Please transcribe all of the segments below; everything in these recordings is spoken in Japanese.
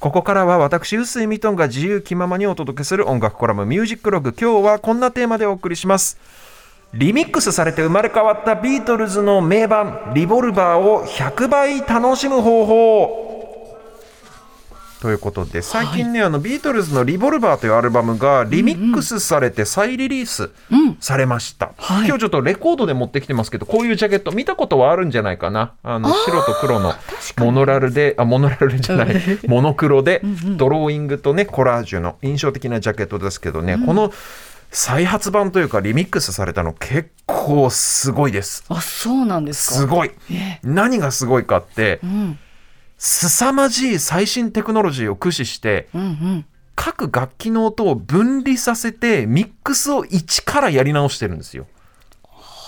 ここからは私、臼井ミトンが自由気ままにお届けする音楽コラムミュージックログ。今日はこんなテーマでお送りします。リミックスされて生まれ変わったビートルズの名盤、リボルバーを100倍楽しむ方法。ということで最近ね、はい、あのビートルズの「リボルバー」というアルバムがリミックスされて再リリースされました、うんうん、今日ちょっとレコードで持ってきてますけどこういうジャケット見たことはあるんじゃないかな。あの白と黒のモノラルであモノラルじゃない。モノクロでドローイングとねコラージュの印象的なジャケットですけどね、うん、この再発版というかリミックスされたの結構すごいです。あそうなんですすごい、何がすごいかって、うん凄まじい最新テクノロジーを駆使して、うんうん、各楽器の音を分離させてミックスを一からやり直してるんですよ。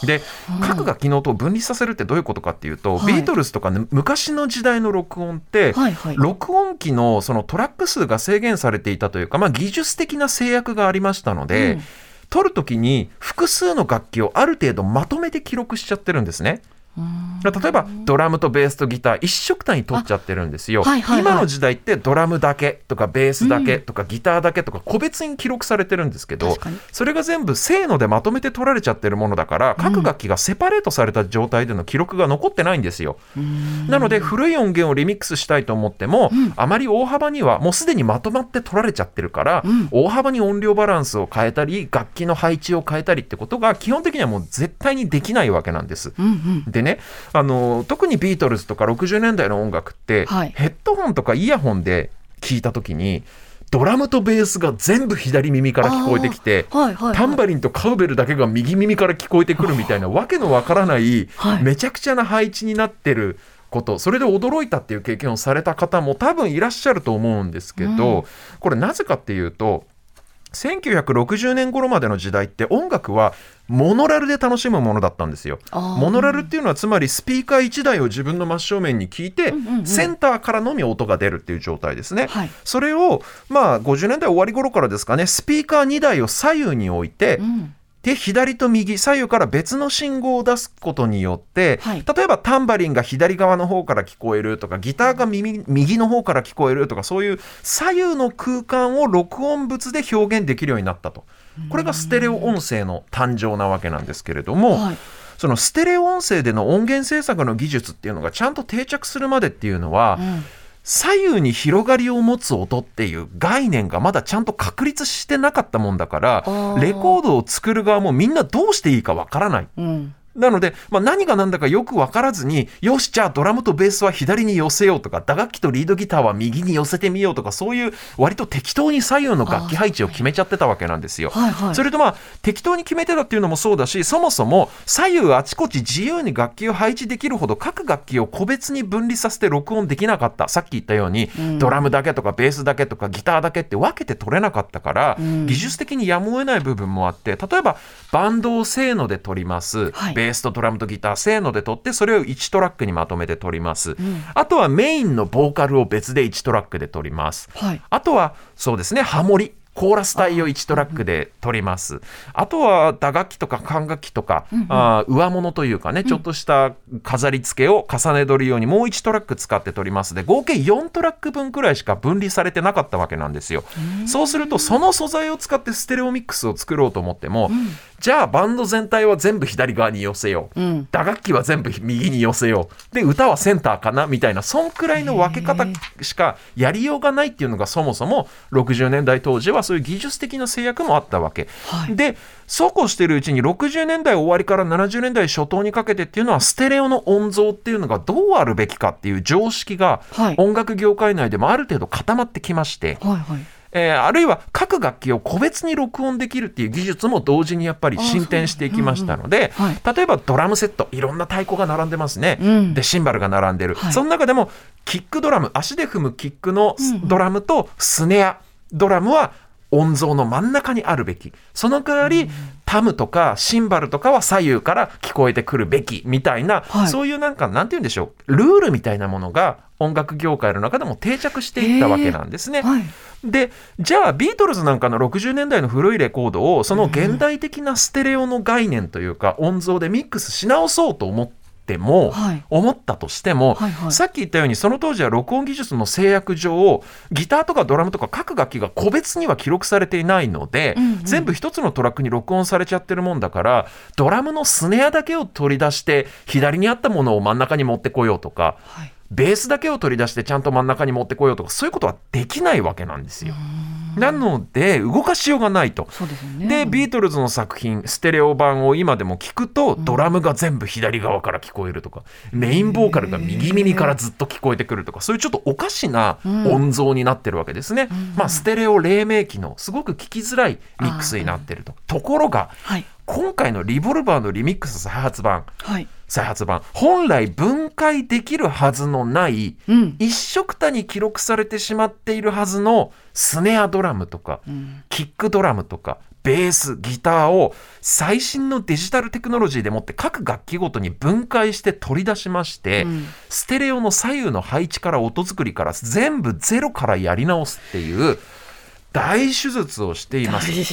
で、各楽器の音を分離させるってどういうことかっていうと、はい、ビートルズとか、ね、昔の時代の録音って、はいはい、録音機のそのトラック数が制限されていたというか、まあ、技術的な制約がありましたので、うん、撮るときに複数の楽器をある程度まとめて記録しちゃってるんですね。例えばドラムとベースとギター一色単に取っちゃってるんですよ、はいはいはい、今の時代ってドラムだけとかベースだけとかギターだけとか個別に記録されてるんですけど、それが全部せーのでまとめて取られちゃってるものだから各楽器がセパレートされた状態での記録が残ってないんですよ、なので古い音源をリミックスしたいと思っても、うん、あまり大幅にはもうすでにまとまって取られちゃってるから、うん、大幅に音量バランスを変えたり楽器の配置を変えたりってことが基本的にはもう絶対にできないわけなんです、うんうん、でねあの特にビートルズとか60年代の音楽って、はい、ヘッドホンとかイヤホンで聞いた時にドラムとベースが全部左耳から聞こえてきて、はいはいはい、タンバリンとカウベルだけが右耳から聞こえてくるみたいなわけのわからない、はい、めちゃくちゃな配置になってることそれで驚いたっていう経験をされた方も多分いらっしゃると思うんですけど、うん、これなぜかっていうと1960年頃までの時代って音楽はモノラルで楽しむものだったんですよ。モノラルっていうのはつまりスピーカー1台を自分の真正面に聞いて、うんうんうん、センターからのみ音が出るっていう状態ですね。はい、それをまあ50年代終わり頃からですかねスピーカー2台を左右に置いて、うんで左と右左右から別の信号を出すことによって、はい、例えばタンバリンが左側の方から聞こえるとかギターが右右の方から聞こえるとかそういう左右の空間を録音物で表現できるようになったと。これがステレオ音声の誕生なわけなんですけれども。はい。そのステレオ音声での音源制作の技術っていうのがちゃんと定着するまでっていうのは、うん左右に広がりを持つ音っていう概念がまだちゃんと確立してなかったもんだからレコードを作る側もみんなどうしていいかわからない、うん、なので、まあ、何が何だかよく分からずに、よし、じゃあドラムとベースは左に寄せようとか、打楽器とリードギターは右に寄せてみようとか、そういう割と適当に左右の楽器配置を決めちゃってたわけなんですよ。はいはい、それとまあ、適当に決めてたっていうのもそうだし、そもそも左右あちこち自由に楽器を配置できるほど各楽器を個別に分離させて録音できなかった。さっき言ったように、うん、ドラムだけとかベースだけとかギターだけって分けて取れなかったから、うん、技術的にやむを得ない部分もあって、例えばバンドをせーので取ります、はい、ベースとドラムとギターターせーので撮ってそれを1トラックにまとめて撮ります、うん、あとはメインのボーカルを別で1トラックで撮ります、はい、あとはそうですねハモリコーラス帯を1トラックで取ります。あとは打楽器とか管楽器とか、うんうん、あ上物というかね、ちょっとした飾り付けを重ね取るようにもう1トラック使って取ります。で、合計4トラック分くらいしか分離されてなかったわけなんですよ。そうすると、その素材を使ってステレオミックスを作ろうと思っても、うん。じゃあバンド全体は全部左側に寄せよう、うん、打楽器は全部右に寄せよう。で歌はセンターかなみたいなそんくらいの分け方しかやりようがないっていうのがそもそも60年代当時はそういう技術的な制約もあったわけ、はい、でそうこうしてるうちに60年代終わりから70年代初頭にかけてっていうのはステレオの音像っていうのがどうあるべきかっていう常識が音楽業界内でもある程度固まってきまして、はいはい。えー、あるいは各楽器を個別に録音できるっていう技術も同時にやっぱり進展していきましたので、うんうんはい、例えばドラムセットいろんな太鼓が並んでますね、うん、でシンバルが並んでる、はい、その中でもキックドラム足で踏むキックのドラムとスネアドラムは音像の真ん中にあるべき。その代わり、うん、タムとかシンバルとかは左右から聞こえてくるべきみたいな、はい、そういうなんかなんて言うんでしょう。ルールみたいなものが音楽業界の中でも定着していったわけなんですね。はい、でじゃあビートルズなんかの60年代の古いレコードをその現代的なステレオの概念というか音像でミックスし直そうと思ってっても、はい、思ったとしても、はいはい、さっき言ったようにその当時は録音技術の制約上ギターとかドラムとか各楽器が個別には記録されていないので、うんうん、全部一つのトラックに録音されちゃってるもんだからドラムのスネアだけを取り出して左にあったものを真ん中に持ってこようとか。はいベースだけを取り出してちゃんと真ん中に持ってこようとかそういうことはできないわけなんですよ。なので動かしようがないと。で、ね、ビートルズの作品ステレオ版を今でも聞くと、ドラムが全部左側から聞こえるとかメインボーカルが右耳からずっと聞こえてくるとかそういうちょっとおかしな音像になってるわけですね。うん、まあ、ステレオ黎明期のすごく聞きづらいミックスになってると。ところが、はい、今回のリボルバーのリミックス再発版、はい。再発版。本来分解できるはずのない、うん、一色たに記録されてしまっているはずのスネアドラムとか、うん、キックドラムとかベースギターを最新のデジタルテクノロジーでもって各楽器ごとに分解して取り出しまして、うん、ステレオの左右の配置から音作りから全部ゼロからやり直すっていう大手術をしています、ね、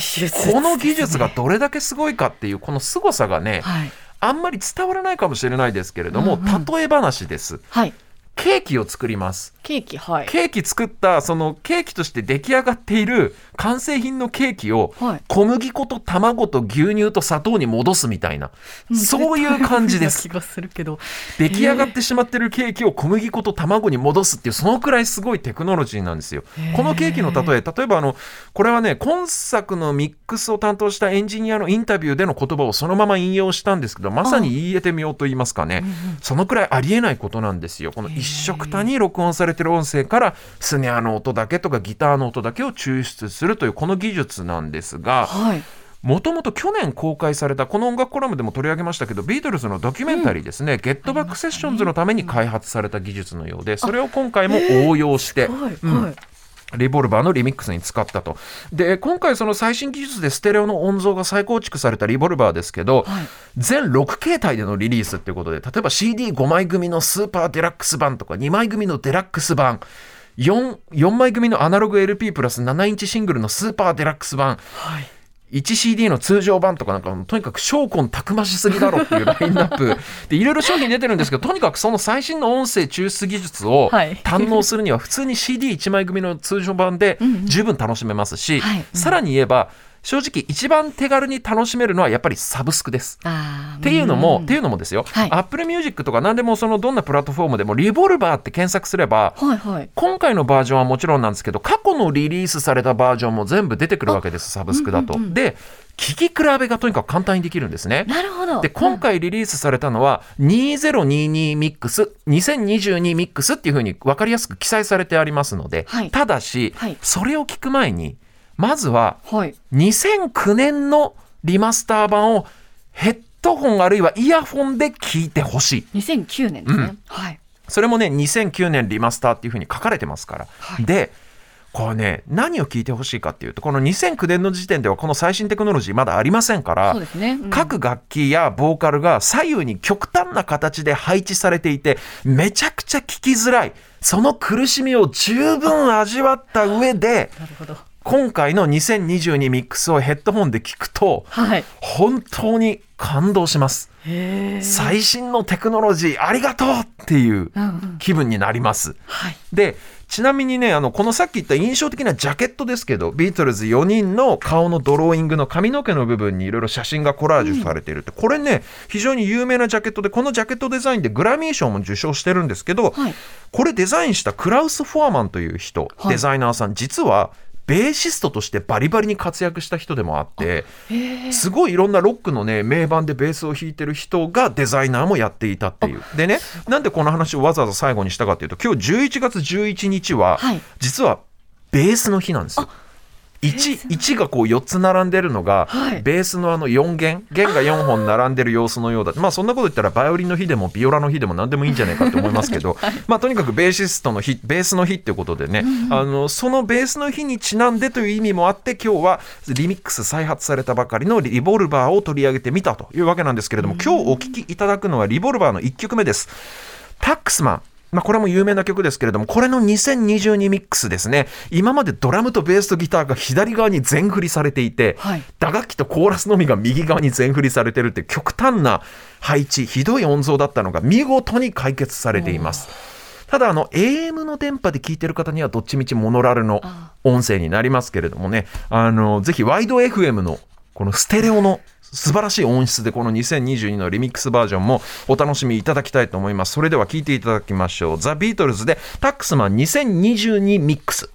この技術がどれだけすごいかっていうこの凄さがね、はい。あんまり伝わらないかもしれないですけれども、うんうん、例え話です。はいケーキを作ります。ケーキ、はい。ケーキ作った、そのケーキとして出来上がっている完成品のケーキを、小麦粉と卵と牛乳と砂糖に戻すみたいな、そういう感じです。出来上がってしまってるケーキを小麦粉と卵に戻すっていう、そのくらいすごいテクノロジーなんですよ。このケーキの例え、例えばあの、これはね、今作のミックスを担当したエンジニアのインタビューでの言葉をそのまま引用したんですけど、まさに言い得てみようと言いますかね、そのくらいありえないことなんですよ。この一色たに録音されてる音声からスネアの音だけとかギターの音だけを抽出するというこの技術なんですが、もともと去年公開されたこの音楽コラムでも取り上げましたけどビートルズのドキュメンタリーですね、うん、ゲットバックセッションズのために開発された技術のようでそれを今回も応用して、うんリボルバーのリミックスに使ったと。で、今回その最新技術でステレオの音像が再構築されたリボルバーですけど、はい、全6形態でのリリースっていうことで、例えば CD5 枚組のスーパーデラックス版とか2枚組のデラックス版、4, 4枚組のアナログ LP プラス7インチシングルのスーパーデラックス版、はい 1CD の通常版とかなんかとにかく証拠たくましすぎだろっていうラインナップ。でいろいろ商品出てるんですけどとにかくその最新の音声抽出技術を堪能するには普通に CD1 枚組の通常版で十分楽しめますし、さらに言えば正直一番手軽に楽しめるのはやっぱりサブスクです。っていうのも、っていうのもですよ、はい、Apple Music とか何でもそのどんなプラットフォームでもリボルバーって検索すれば、はいはい、今回のバージョンはもちろんなんですけど過去のリリースされたバージョンも全部出てくるわけですサブスクだと。うんうんうん、で聞き比べがとにかく簡単にできるんですね。なるほど。で、今回リリースされたのは、2022ミックス、2022ミックスっていうふうに分かりやすく記載されてありますので、はい、ただし、はい、それを聞く前に、まずは、2009年のリマスター版をヘッドホンあるいはイヤホンで聞いてほしい。2009年ですね。うん、はい。それもね、2009年リマスターっていうふうに書かれてますから。はい、で、これね、何を聞いてほしいかっていうと、この2009年の時点ではこの最新テクノロジーまだありませんから、ねうん、各楽器やボーカルが左右に極端な形で配置されていて、めちゃくちゃ聞きづらい。その苦しみを十分味わった上で、なるほど今回の2022ミックスをヘッドホンで聞くと、はい、本当に感動します。最新のテクノロジーありがとうっていう気分になります。うんうんはい、でちなみにねあのこのさっき言った印象的なジャケットですけどビートルズ4人の顔のドローイングの髪の毛の部分にいろいろ写真がコラージュされているって、うん、これね非常に有名なジャケットでこのジャケットデザインでグラミー賞も受賞してるんですけど、はい、これデザインしたクラウス・フォアマンという人、デザイナーさん実はベーシストとしてバリバリに活躍した人でもあってすごいいろんなロックのね名盤でベースを弾いてる人がデザイナーもやっていたっていう。でねなんでこの話をわざわざ最後にしたかっていうと今日11月11日は、実はベースの日なんですよ。1, 1がこう4つ並んでるのが、はい、ベースのあの4弦弦が4本並んでる様子のようだ。まあそんなこと言ったらバイオリンの日でもビオラの日でも何でもいいんじゃないかと思いますけど、はい、まあとにかくベーシストの日ベースの日っていうことでね、うん、あのそのベースの日にちなんでという意味もあって今日はリミックス再発されたばかりのリボルバーを取り上げてみたというわけなんですけれども、うん、今日お聴きいただくのはリボルバーの1曲目です。タックスマンまあ、これも有名な曲ですけれども、これの2022ミックスですね、今までドラムとベースとギターが左側に全振りされていて、はい、打楽器とコーラスのみが右側に全振りされてるって極端な配置、ひどい音像だったのが見事に解決されています。ただあの AM の電波で聞いてる方にはどっちみちモノラルの音声になりますけれどもね。あのぜひワイド FM のこのステレオの素晴らしい音質でこの2022のリミックスバージョンもお楽しみいただきたいと思います。それでは聴いていただきましょう。ザ・ビートルズでタックスマン2022ミックス。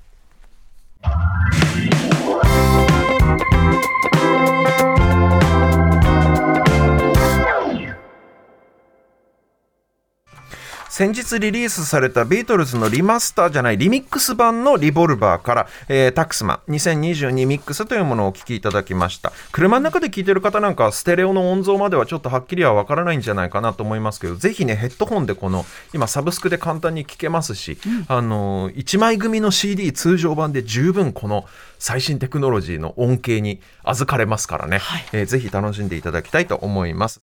先日リリースされたビートルズのリマスターじゃないリミックス版のリボルバーから、えー、タックスマン2022ミックスというものをお聴きいただきました。車の中で聴いてる方なんかステレオの音像まではちょっとはっきりはわからないんじゃないかなと思いますけどぜひねヘッドホンでこの今サブスクで簡単に聴けますし、うん、あの1枚組の CD 通常版で十分この最新テクノロジーの恩恵に預かれますからね、はい、えー、ぜひ楽しんでいただきたいと思います。